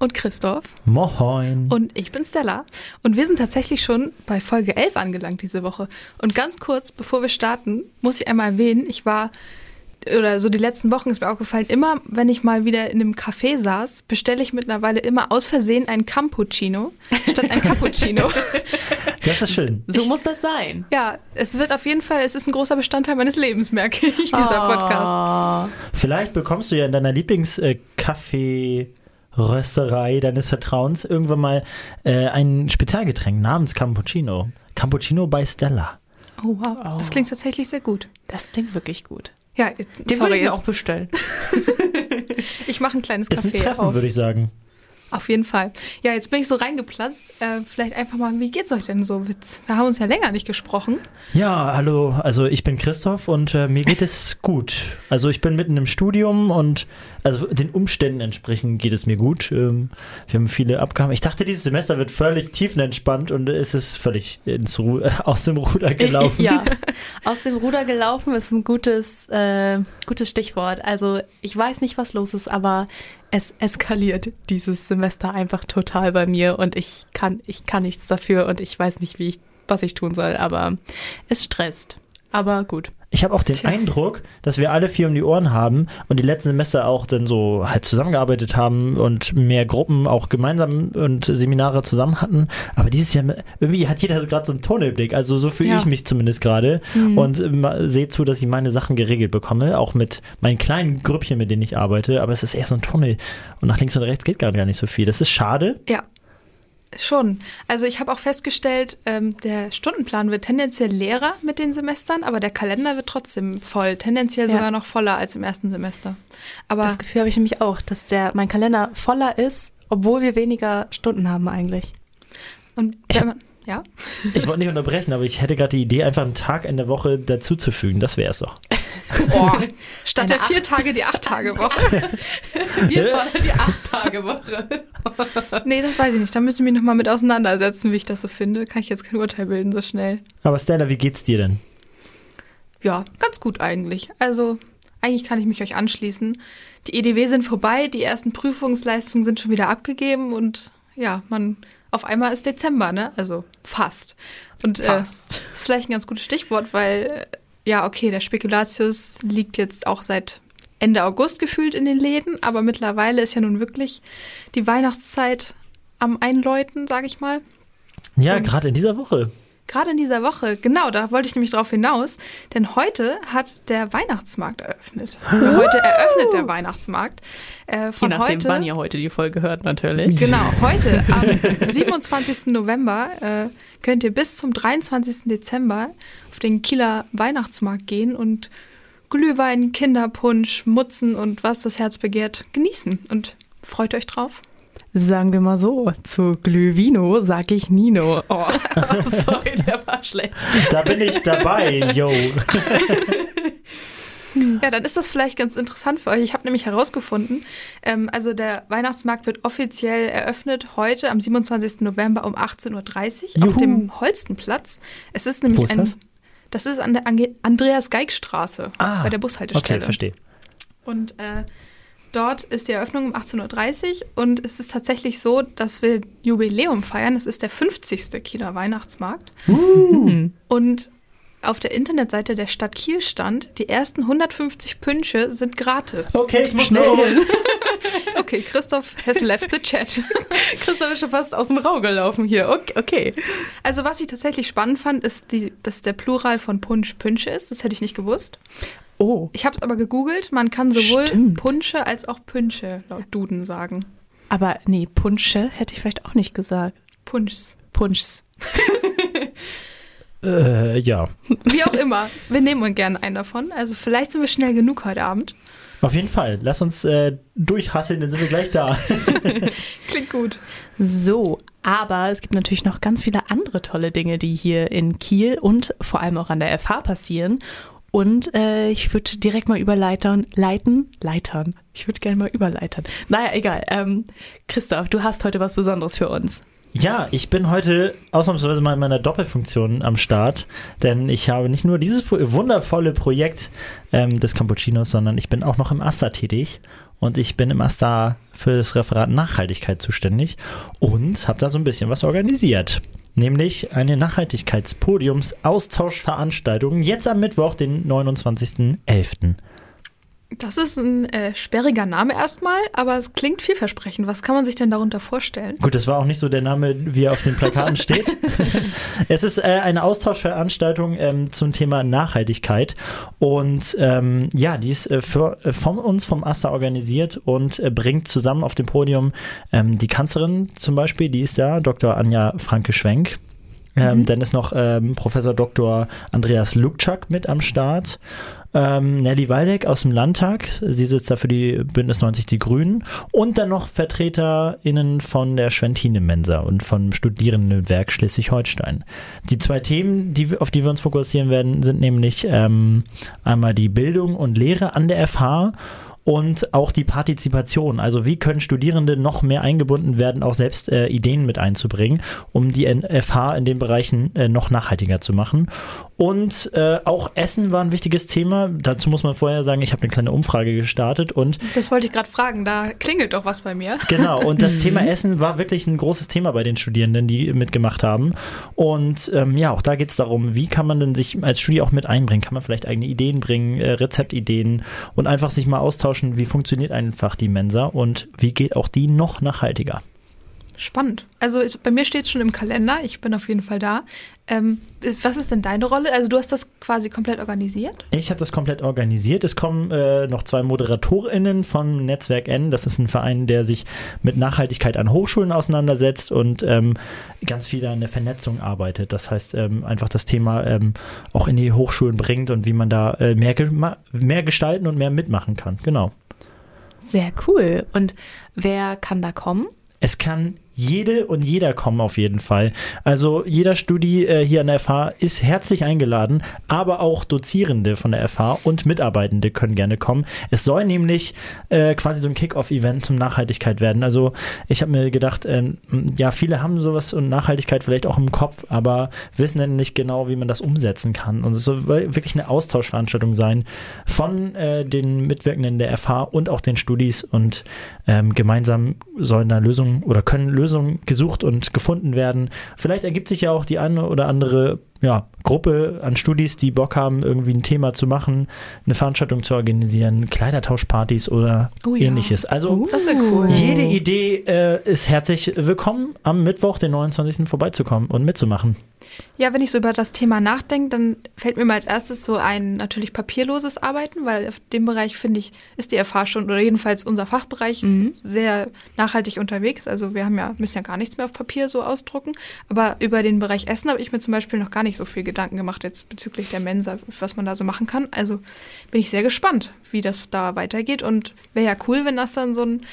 Und Christoph. Moin. Und ich bin Stella. Und wir sind tatsächlich schon bei Folge 11 angelangt diese Woche. Und ganz kurz, bevor wir starten, muss ich einmal erwähnen, ich war oder so die letzten Wochen ist mir aufgefallen, immer wenn ich mal wieder in einem Café saß, bestelle ich mittlerweile immer aus Versehen ein Cappuccino statt ein Cappuccino. Das ist schön. So muss das sein. Ja, es wird auf jeden Fall, es ist ein großer Bestandteil meines Lebens, merke ich, dieser Oh. Podcast. Vielleicht bekommst du ja in deiner Lieblings-Kaffee-Rösterei deines Vertrauens irgendwann mal äh, ein Spezialgetränk namens Cappuccino. Cappuccino bei Stella. Oh wow, das klingt tatsächlich sehr gut. Das klingt wirklich gut. Ja, jetzt, Den sorry, würde ich jetzt, auch bestellen. ich mache ein kleines Ist ein Treffen, auf. würde ich sagen. Auf jeden Fall. Ja, jetzt bin ich so reingeplatzt. Äh, vielleicht einfach mal, wie geht's euch denn so? Witz? Wir haben uns ja länger nicht gesprochen. Ja, hallo, also ich bin Christoph und äh, mir geht es gut. Also ich bin mitten im Studium und also den Umständen entsprechend geht es mir gut. Ähm, wir haben viele Abgaben. Ich dachte, dieses Semester wird völlig tiefenentspannt und es ist völlig ins Ru aus dem Ruder gelaufen. Ja, aus dem Ruder gelaufen ist ein gutes, äh, gutes Stichwort. Also ich weiß nicht, was los ist, aber es eskaliert dieses Semester einfach total bei mir und ich kann, ich kann nichts dafür und ich weiß nicht, wie ich, was ich tun soll, aber es stresst. Aber gut. Ich habe auch den Tja. Eindruck, dass wir alle viel um die Ohren haben und die letzten Semester auch dann so halt zusammengearbeitet haben und mehr Gruppen auch gemeinsam und Seminare zusammen hatten. Aber dieses Jahr, irgendwie hat jeder gerade so einen Tunnelblick. Also so fühle Ja. ich mich zumindest gerade und ähm, sehe zu, dass ich meine Sachen geregelt bekomme, auch mit meinen kleinen Grüppchen, mit denen ich arbeite. Aber es ist eher so ein Tunnel und nach links und rechts geht gerade gar nicht so viel. Das ist schade. Ja, schon. Also ich habe auch festgestellt, ähm, der Stundenplan wird tendenziell leerer mit den Semestern, aber der Kalender wird trotzdem voll. Tendenziell Ja. sogar noch voller als im ersten Semester. Aber Das Gefühl habe ich nämlich auch, dass der, mein Kalender voller ist, obwohl wir weniger Stunden haben eigentlich. und wenn man, ja, Ich wollte nicht unterbrechen, aber ich hätte gerade die Idee, einfach einen Tag in der Woche dazuzufügen. Das wäre es doch. oh, statt Eine der vier Tage die acht Tage Woche. Wir fordern die Acht-Tage-Woche. Nee, das weiß ich nicht. Da müsste ich mich nochmal mit auseinandersetzen, wie ich das so finde. Kann ich jetzt kein Urteil bilden so schnell. Aber Stella, wie geht's dir denn? Ja, ganz gut eigentlich. Also, eigentlich kann ich mich euch anschließen. Die EDW sind vorbei, die ersten Prüfungsleistungen sind schon wieder abgegeben und ja, man auf einmal ist Dezember, ne? Also fast. Und Fast. Äh, ist vielleicht ein ganz gutes Stichwort, weil äh, ja, okay, der Spekulatius liegt jetzt auch seit Ende August gefühlt in den Läden, aber mittlerweile ist ja nun wirklich die Weihnachtszeit am Einläuten, sage ich mal. Ja, gerade in dieser Woche. Gerade in dieser Woche, genau, da wollte ich nämlich drauf hinaus, denn heute hat der Weihnachtsmarkt eröffnet. Oder heute eröffnet der Weihnachtsmarkt. Äh, Je von nachdem, heute, wann ihr heute die Folge hört, natürlich. Genau, heute am 27. November äh, könnt ihr bis zum 23. Dezember auf den Kieler Weihnachtsmarkt gehen und Glühwein, Kinderpunsch, Mutzen und was das Herz begehrt genießen. Und freut euch drauf. Sagen wir mal so, zu Glühvino sag ich Nino. Oh, sorry, der war schlecht. Da bin ich dabei, yo. Ja, dann ist das vielleicht ganz interessant für euch. Ich habe nämlich herausgefunden, ähm, also der Weihnachtsmarkt wird offiziell eröffnet heute am 27. November um 18.30 Uhr auf dem Holstenplatz. Es ist nämlich Wo ist ein. das? Das ist an der Ange Andreas-Geig-Straße Ah, bei der Bushaltestelle. Okay, verstehe. Und äh, dort ist die Eröffnung um 18.30 Uhr und es ist tatsächlich so, dass wir Jubiläum feiern. Es ist der 50. Kieler Weihnachtsmarkt. Und auf der Internetseite der Stadt Kiel stand, die ersten 150 Pünsche sind gratis. Okay, ich muss Schnell. los. Okay, Christoph has left the chat. Christoph ist schon fast aus dem Raum gelaufen hier. Okay. okay. Also was ich tatsächlich spannend fand, ist, die, dass der Plural von Punsch Pünsche ist. Das hätte ich nicht gewusst. Oh, Ich habe es aber gegoogelt. Man kann sowohl Stimmt. Punsche als auch Pünsche laut Duden sagen. aber nee, Punsche hätte ich vielleicht auch nicht gesagt. Punschs. Punschs. Äh, ja. Wie auch immer. Wir nehmen uns gerne einen davon. Also vielleicht sind wir schnell genug heute Abend. Auf jeden Fall. Lass uns äh, durchhasseln, dann sind wir gleich da. Klingt gut. So, aber es gibt natürlich noch ganz viele andere tolle Dinge, die hier in Kiel und vor allem auch an der FH passieren. Und äh, ich würde direkt mal überleitern, leiten, leitern. Ich würde gerne mal überleitern. Naja, egal. Ähm, Christoph, du hast heute was Besonderes für uns. Ja, ich bin heute ausnahmsweise mal in meiner Doppelfunktion am Start, denn ich habe nicht nur dieses wundervolle Projekt ähm, des Cappuccinos, sondern ich bin auch noch im AStA tätig und ich bin im AStA für das Referat Nachhaltigkeit zuständig und habe da so ein bisschen was organisiert. Nämlich eine Nachhaltigkeitspodiums-Austauschveranstaltung jetzt am Mittwoch, den 29.11. Das ist ein äh, sperriger Name erstmal, aber es klingt vielversprechend. Was kann man sich denn darunter vorstellen? Gut, das war auch nicht so der Name, wie er auf den Plakaten steht. es ist äh, eine Austauschveranstaltung ähm, zum Thema Nachhaltigkeit. Und ähm, ja, die ist äh, für, äh, von uns, vom AStA organisiert und äh, bringt zusammen auf dem Podium ähm, die Kanzlerin zum Beispiel, die ist da, Dr. Anja Franke-Schwenk. Ähm, mhm. Dann ist noch ähm, Professor Dr. Andreas Lukczak mit am Start ähm, Nelly Waldeck aus dem Landtag, sie sitzt da für die Bündnis 90 Die Grünen und dann noch VertreterInnen von der Schwentine Mensa und vom Studierendenwerk Schleswig-Holstein. Die zwei Themen, die, auf die wir uns fokussieren werden, sind nämlich ähm, einmal die Bildung und Lehre an der FH und auch die Partizipation. Also wie können Studierende noch mehr eingebunden werden, auch selbst äh, Ideen mit einzubringen, um die FH in den Bereichen äh, noch nachhaltiger zu machen. Und äh, auch Essen war ein wichtiges Thema. Dazu muss man vorher sagen, ich habe eine kleine Umfrage gestartet und. Das wollte ich gerade fragen, da klingelt doch was bei mir. Genau, und das Thema Essen war wirklich ein großes Thema bei den Studierenden, die mitgemacht haben. Und ähm, ja, auch da geht es darum, wie kann man denn sich als Studie auch mit einbringen? Kann man vielleicht eigene Ideen bringen, äh, Rezeptideen und einfach sich mal austauschen, wie funktioniert einfach die Mensa und wie geht auch die noch nachhaltiger? Spannend. Also bei mir steht es schon im Kalender. Ich bin auf jeden Fall da. Ähm, was ist denn deine Rolle? Also du hast das quasi komplett organisiert? Ich habe das komplett organisiert. Es kommen äh, noch zwei ModeratorInnen vom Netzwerk N. Das ist ein Verein, der sich mit Nachhaltigkeit an Hochschulen auseinandersetzt und ähm, ganz viel an der Vernetzung arbeitet. Das heißt, ähm, einfach das Thema ähm, auch in die Hochschulen bringt und wie man da äh, mehr, mehr gestalten und mehr mitmachen kann. Genau. Sehr cool. Und wer kann da kommen? Es kann jede und jeder kommen auf jeden Fall. Also jeder Studi äh, hier an der FH ist herzlich eingeladen, aber auch Dozierende von der FH und Mitarbeitende können gerne kommen. Es soll nämlich äh, quasi so ein Kick-Off-Event zum Nachhaltigkeit werden. Also ich habe mir gedacht, äh, ja, viele haben sowas und Nachhaltigkeit vielleicht auch im Kopf, aber wissen dann nicht genau, wie man das umsetzen kann. Und es soll wirklich eine Austauschveranstaltung sein von äh, den Mitwirkenden der FH und auch den Studis und ähm, gemeinsam sollen da Lösungen oder können Lösungen gesucht und gefunden werden. Vielleicht ergibt sich ja auch die eine oder andere ja, Gruppe an Studis, die Bock haben, irgendwie ein Thema zu machen, eine Veranstaltung zu organisieren, Kleidertauschpartys oder oh ja. ähnliches. Also uh, cool. jede Idee äh, ist herzlich willkommen, am Mittwoch, den 29. vorbeizukommen und mitzumachen. Ja, wenn ich so über das Thema nachdenke, dann fällt mir mal als erstes so ein natürlich papierloses Arbeiten, weil auf dem Bereich, finde ich, ist die schon, oder jedenfalls unser Fachbereich, mhm. sehr nachhaltig unterwegs. Also wir haben ja, müssen ja gar nichts mehr auf Papier so ausdrucken. Aber über den Bereich Essen habe ich mir zum Beispiel noch gar nicht so viel Gedanken gemacht jetzt bezüglich der Mensa, was man da so machen kann. Also bin ich sehr gespannt, wie das da weitergeht. Und wäre ja cool, wenn das dann so ein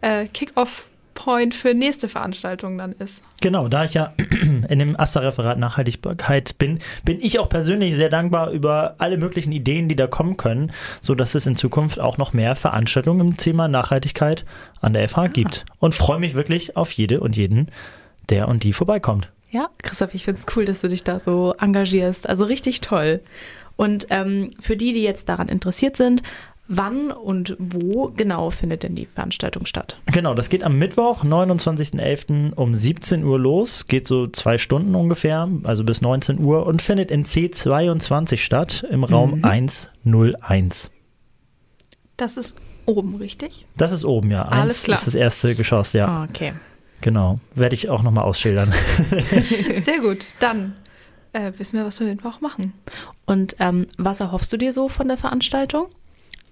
äh, Kick-Off Point für nächste Veranstaltungen dann ist. Genau, da ich ja in dem AStA-Referat Nachhaltigkeit bin, bin ich auch persönlich sehr dankbar über alle möglichen Ideen, die da kommen können, sodass es in Zukunft auch noch mehr Veranstaltungen im Thema Nachhaltigkeit an der FH gibt. Und freue mich wirklich auf jede und jeden, der und die vorbeikommt. Ja, Christoph, ich finde es cool, dass du dich da so engagierst. Also richtig toll. Und ähm, für die, die jetzt daran interessiert sind, Wann und wo genau findet denn die Veranstaltung statt? Genau, das geht am Mittwoch, 29.11. um 17 Uhr los. Geht so zwei Stunden ungefähr, also bis 19 Uhr und findet in C22 statt, im Raum mhm. 101. Das ist oben, richtig? Das ist oben, ja. Alles 1 klar. ist das erste Geschoss, ja. Ah, okay. Genau, werde ich auch nochmal ausschildern. Sehr gut, dann äh, wissen wir, was wir Mittwoch machen. Und ähm, was erhoffst du dir so von der Veranstaltung?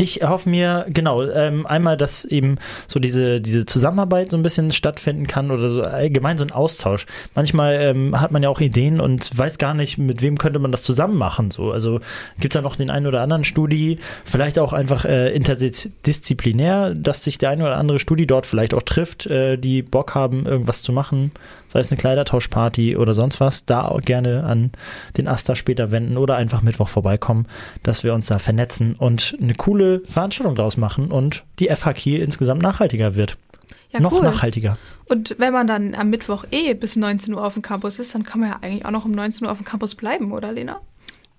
Ich hoffe mir, genau, ähm, einmal, dass eben so diese, diese Zusammenarbeit so ein bisschen stattfinden kann oder so allgemein so ein Austausch. Manchmal ähm, hat man ja auch Ideen und weiß gar nicht, mit wem könnte man das zusammen machen. So. Also gibt es da noch den einen oder anderen Studi, vielleicht auch einfach äh, interdisziplinär, dass sich der eine oder andere Studi dort vielleicht auch trifft, äh, die Bock haben, irgendwas zu machen sei es eine Kleidertauschparty oder sonst was, da auch gerne an den Asta später wenden oder einfach Mittwoch vorbeikommen, dass wir uns da vernetzen und eine coole Veranstaltung draus machen und die FHK insgesamt nachhaltiger wird. Ja, noch cool. nachhaltiger. Und wenn man dann am Mittwoch eh bis 19 Uhr auf dem Campus ist, dann kann man ja eigentlich auch noch um 19 Uhr auf dem Campus bleiben, oder Lena?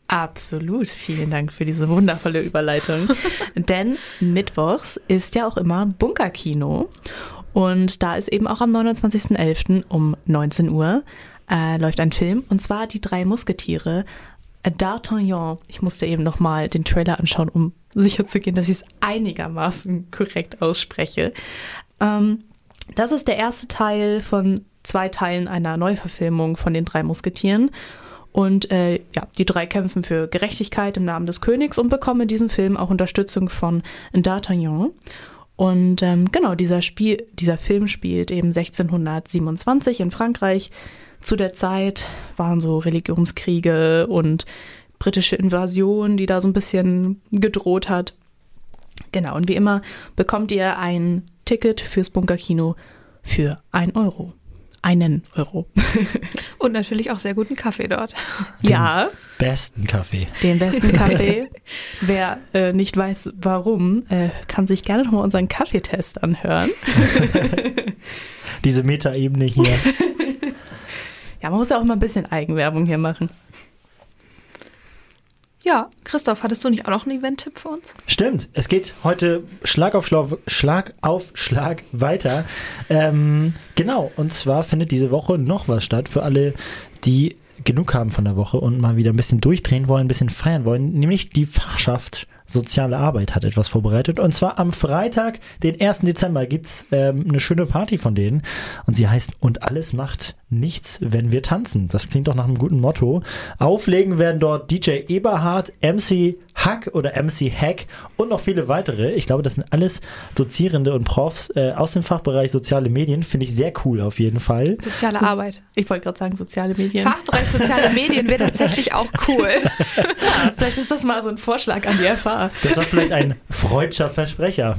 Absolut. Vielen Dank für diese wundervolle Überleitung. Denn Mittwochs ist ja auch immer Bunkerkino. Und da ist eben auch am 29.11. um 19 Uhr äh, läuft ein Film. Und zwar Die drei Musketiere. D'Artagnan. Ich musste eben nochmal den Trailer anschauen, um sicherzugehen, dass ich es einigermaßen korrekt ausspreche. Ähm, das ist der erste Teil von zwei Teilen einer Neuverfilmung von den drei Musketieren. Und äh, ja, die drei kämpfen für Gerechtigkeit im Namen des Königs und bekommen in diesem Film auch Unterstützung von D'Artagnan. Und ähm, genau, dieser, Spiel, dieser Film spielt eben 1627 in Frankreich. Zu der Zeit waren so Religionskriege und britische Invasion, die da so ein bisschen gedroht hat. Genau, und wie immer bekommt ihr ein Ticket fürs Bunkerkino für ein Euro. Einen Euro. Und natürlich auch sehr guten Kaffee dort. ja. Besten Kaffee. Den besten Kaffee. Wer äh, nicht weiß, warum, äh, kann sich gerne nochmal unseren Kaffeetest anhören. Diese Metaebene hier. ja, man muss ja auch mal ein bisschen Eigenwerbung hier machen. Ja, Christoph, hattest du nicht auch noch einen Event-Tipp für uns? Stimmt, es geht heute Schlag auf Schlag, Schlag, auf Schlag weiter. Ähm, genau, und zwar findet diese Woche noch was statt für alle, die genug haben von der Woche und mal wieder ein bisschen durchdrehen wollen, ein bisschen feiern wollen, nämlich die Fachschaft Soziale Arbeit hat etwas vorbereitet. Und zwar am Freitag, den 1. Dezember, gibt's ähm, eine schöne Party von denen. Und sie heißt Und alles macht nichts, wenn wir tanzen. Das klingt doch nach einem guten Motto. Auflegen werden dort DJ Eberhard, MC Hack oder MC Hack und noch viele weitere. Ich glaube, das sind alles Dozierende und Profs äh, aus dem Fachbereich soziale Medien. Finde ich sehr cool auf jeden Fall. Soziale Arbeit. Ich wollte gerade sagen, soziale Medien. Fachbereich soziale Medien wäre tatsächlich auch cool. Ja, vielleicht ist das mal so ein Vorschlag an die FH. Das war vielleicht ein freudscher Versprecher.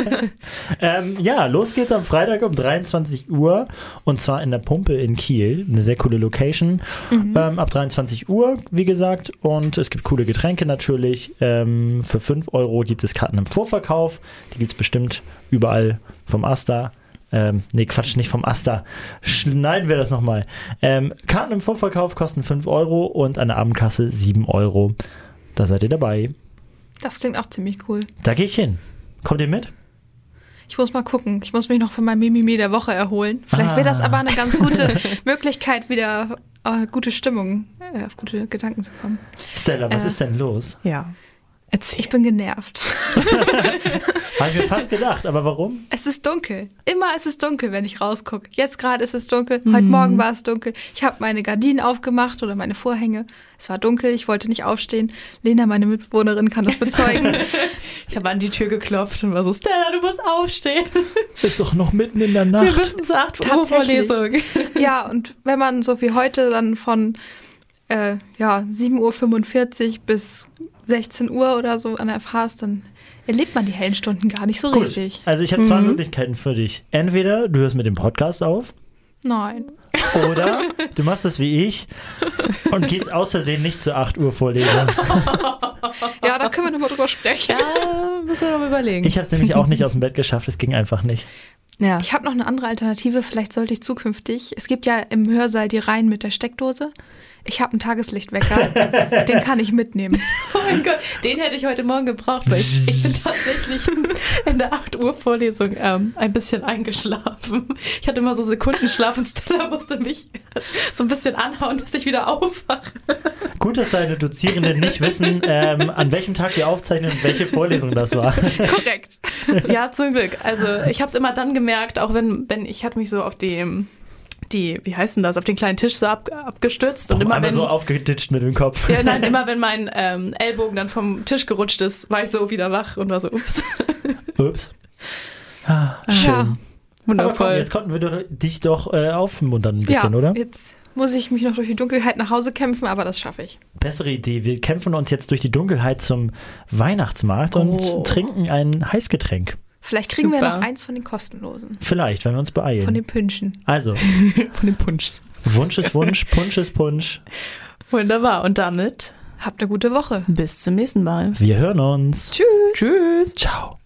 ähm, ja, los geht's am Freitag um 23 Uhr und zwar in der Pumpe in Kiel. Eine sehr coole Location. Mhm. Ähm, ab 23 Uhr, wie gesagt. Und es gibt coole Getränke natürlich. Ähm, für 5 Euro gibt es Karten im Vorverkauf. Die gibt es bestimmt überall vom Asta. Ähm, nee, Quatsch, nicht vom Asta. Schneiden wir das nochmal. Ähm, Karten im Vorverkauf kosten 5 Euro und an der Abendkasse 7 Euro. Da seid ihr dabei. Das klingt auch ziemlich cool. Da gehe ich hin. Kommt ihr mit? Ich muss mal gucken. Ich muss mich noch von meinem Mimimi der Woche erholen. Vielleicht ah. wäre das aber eine ganz gute Möglichkeit, wieder gute Stimmung, äh, auf gute Gedanken zu kommen. Stella, was äh, ist denn los? Ja. Erzähl. Ich bin genervt. Habe ich mir fast gedacht, aber warum? Es ist dunkel. Immer ist es dunkel, wenn ich rausgucke. Jetzt gerade ist es dunkel. Heute mhm. Morgen war es dunkel. Ich habe meine Gardinen aufgemacht oder meine Vorhänge. Es war dunkel. Ich wollte nicht aufstehen. Lena, meine Mitbewohnerin, kann das bezeugen. ich habe an die Tür geklopft und war so: Stella, du musst aufstehen. Ist doch noch mitten in der Nacht. Wir müssen zur 8 Uhr Vorlesung. Ja, und wenn man so wie heute dann von äh, ja, 7.45 Uhr bis 16 Uhr oder so an der FH ist, dann erlebt man die hellen Stunden gar nicht so Gut. richtig. Also ich habe zwei mhm. Möglichkeiten für dich. Entweder du hörst mit dem Podcast auf. Nein. Oder du machst es wie ich und gehst aus Versehen nicht zur 8 Uhr Vorlesung. Ja, da können wir nochmal drüber sprechen. Ja, müssen wir nochmal überlegen. Ich habe es nämlich auch nicht aus dem Bett geschafft, es ging einfach nicht. Ja. Ich habe noch eine andere Alternative, vielleicht sollte ich zukünftig. Es gibt ja im Hörsaal die Reihen mit der Steckdose. Ich habe einen Tageslichtwecker, den kann ich mitnehmen. Oh mein Gott, den hätte ich heute Morgen gebraucht, weil ich, ich bin tatsächlich in der 8 Uhr Vorlesung ähm, ein bisschen eingeschlafen. Ich hatte immer so Sekundenschlaf und Stella musste mich so ein bisschen anhauen, dass ich wieder aufwache. Gut, dass deine Dozierenden nicht wissen, ähm, an welchem Tag wir aufzeichnen und welche Vorlesung das war. Korrekt. Ja, zum Glück. Also ich habe es immer dann gemerkt, auch wenn, wenn ich hatte mich so auf die die, wie heißt denn das, auf den kleinen Tisch so ab, abgestürzt. Und immer wenn, so aufgeditscht mit dem Kopf. ja, nein, immer wenn mein ähm, Ellbogen dann vom Tisch gerutscht ist, war ich so wieder wach und war so, ups. Ups. Ah, schön. Ja. Aber komm, Wundervoll. jetzt konnten wir doch, dich doch äh, aufmuntern ein bisschen, ja, oder? jetzt muss ich mich noch durch die Dunkelheit nach Hause kämpfen, aber das schaffe ich. Bessere Idee. Wir kämpfen uns jetzt durch die Dunkelheit zum Weihnachtsmarkt Oh. und trinken ein Heißgetränk. Vielleicht kriegen wir Super. noch eins von den kostenlosen. Vielleicht, wenn wir uns beeilen. Von den Pünschen. also, Von den Punschs. Wunsch ist Wunsch, Punsch ist Punsch. Wunderbar. Und damit Habt eine gute Woche. bis zum nächsten Mal. Wir hören uns. Tschüss. Tschüss. Ciao.